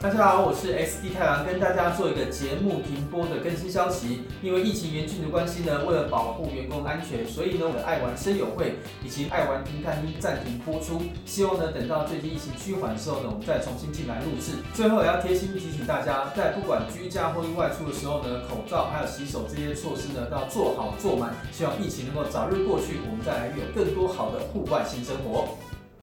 大家好，我是 SD 太郎，跟大家做一个节目停播的更新消息。因为疫情严峻的关系呢，为了保护员工安全，所以呢，我的爱玩声友会以及爱玩听看听暂停播出。希望呢，等到最近疫情趋缓的时候呢，我们再重新进来录制。最后也要贴心提醒大家，在不管居家或外出的时候呢，口罩还有洗手这些措施呢，都要做好做满。希望疫情能够早日过去，我们再来有更多好的户外新生活。